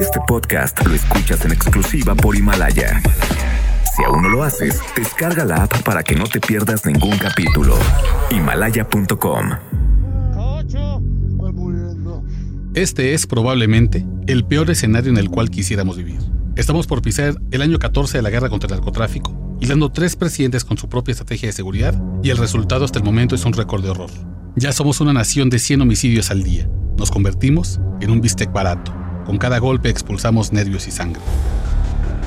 Este podcast lo escuchas en exclusiva por Himalaya. Si aún no lo haces, descarga la app para que no te pierdas ningún capítulo. Himalaya.com Este es probablemente el peor escenario en el cual quisiéramos vivir. Estamos por pisar el año 14 de la guerra contra el narcotráfico, hilando tres presidentes con su propia estrategia de seguridad, y el resultado hasta el momento es un récord de horror. Ya somos una nación de 100 homicidios al día. Nos convertimos en un bistec barato. Con cada golpe expulsamos nervios y sangre.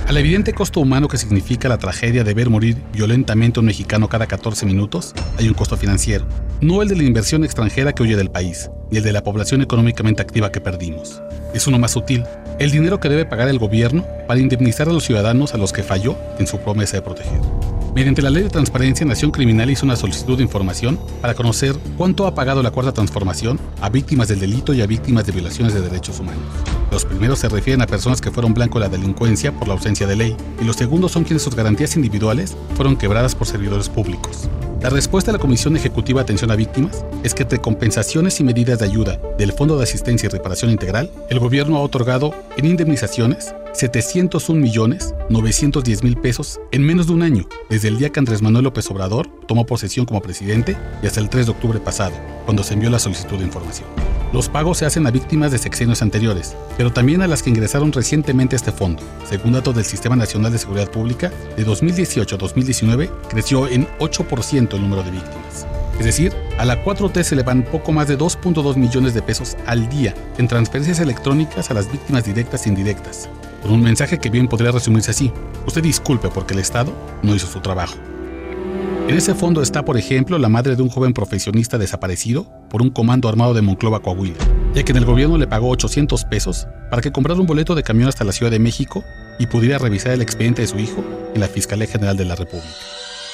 Al evidente costo humano que significa la tragedia de ver morir violentamente a un mexicano cada 14 minutos, hay un costo financiero, no el de la inversión extranjera que huye del país, ni el de la población económicamente activa que perdimos. Es uno más sutil, el dinero que debe pagar el gobierno para indemnizar a los ciudadanos a los que falló en su promesa de proteger. Mediante la Ley de Transparencia, Nación Criminal hizo una solicitud de información para conocer cuánto ha pagado la Cuarta Transformación a víctimas del delito y a víctimas de violaciones de derechos humanos. Los primeros se refieren a personas que fueron blanco de la delincuencia por la ausencia de ley, y los segundos son quienes sus garantías individuales fueron quebradas por servidores públicos. La respuesta de la Comisión Ejecutiva de Atención a Víctimas es que entre compensaciones y medidas de ayuda del Fondo de Asistencia y Reparación Integral, el gobierno ha otorgado en indemnizaciones 701 millones 910 mil pesos en menos de un año, desde el día que Andrés Manuel López Obrador tomó posesión como presidente y hasta el 3 de octubre pasado, cuando se envió la solicitud de información. Los pagos se hacen a víctimas de sexenios anteriores, pero también a las que ingresaron recientemente a este fondo. Según datos del Sistema Nacional de Seguridad Pública, de 2018 a 2019 creció en 8% el número de víctimas. Es decir, a la 4T se le van poco más de 2.2 millones de pesos al día en transferencias electrónicas a las víctimas directas e indirectas, un mensaje que bien podría resumirse así. Usted disculpe porque el Estado no hizo su trabajo. En ese fondo está, por ejemplo, la madre de un joven profesionista desaparecido por un comando armado de Monclova, Coahuila, ya que en el gobierno le pagó 800 pesos para que comprara un boleto de camión hasta la Ciudad de México y pudiera revisar el expediente de su hijo en la Fiscalía General de la República.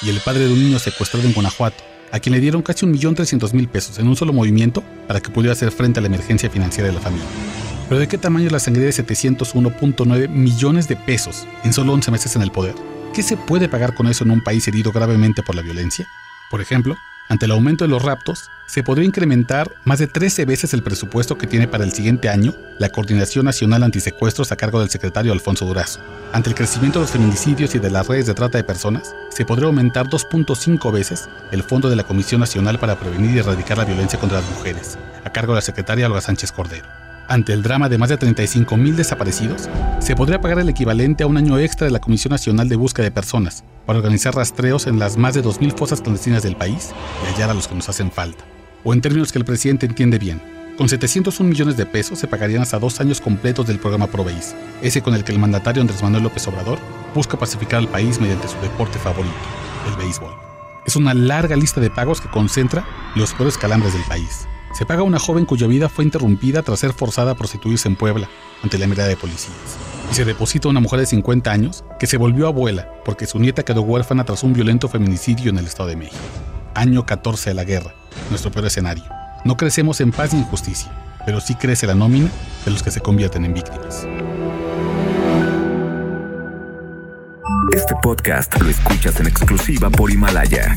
Y el padre de un niño secuestrado en Guanajuato, a quien le dieron casi 1.300.000 pesos en un solo movimiento para que pudiera hacer frente a la emergencia financiera de la familia. Pero ¿de qué tamaño es la sangría de 701.9 millones de pesos en solo 11 meses en el poder? ¿Qué se puede pagar con eso en un país herido gravemente por la violencia? Por ejemplo, ante el aumento de los raptos, se podría incrementar más de 13 veces el presupuesto que tiene para el siguiente año la Coordinación Nacional Antisecuestros a cargo del secretario Alfonso Durazo. Ante el crecimiento de los feminicidios y de las redes de trata de personas, se podría aumentar 2.5 veces el fondo de la Comisión Nacional para Prevenir y Erradicar la Violencia contra las Mujeres, a cargo de la secretaria Olga Sánchez Cordero ante el drama de más de 35 mil desaparecidos, se podría pagar el equivalente a un año extra de la Comisión Nacional de Búsqueda de Personas para organizar rastreos en las más de 2.000 fosas clandestinas del país y hallar a los que nos hacen falta. O en términos que el presidente entiende bien, con 701 millones de pesos se pagarían hasta dos años completos del programa ProVeis, ese con el que el mandatario Andrés Manuel López Obrador busca pacificar al país mediante su deporte favorito, el béisbol. Es una larga lista de pagos que concentra los peores calambres del país. Se paga a una joven cuya vida fue interrumpida tras ser forzada a prostituirse en Puebla ante la mirada de policías. Y se deposita a una mujer de 50 años que se volvió abuela porque su nieta quedó huérfana tras un violento feminicidio en el Estado de México. Año 14 de la guerra, nuestro peor escenario. No crecemos en paz ni en justicia, pero sí crece la nómina de los que se convierten en víctimas. Este podcast lo escuchas en exclusiva por Himalaya.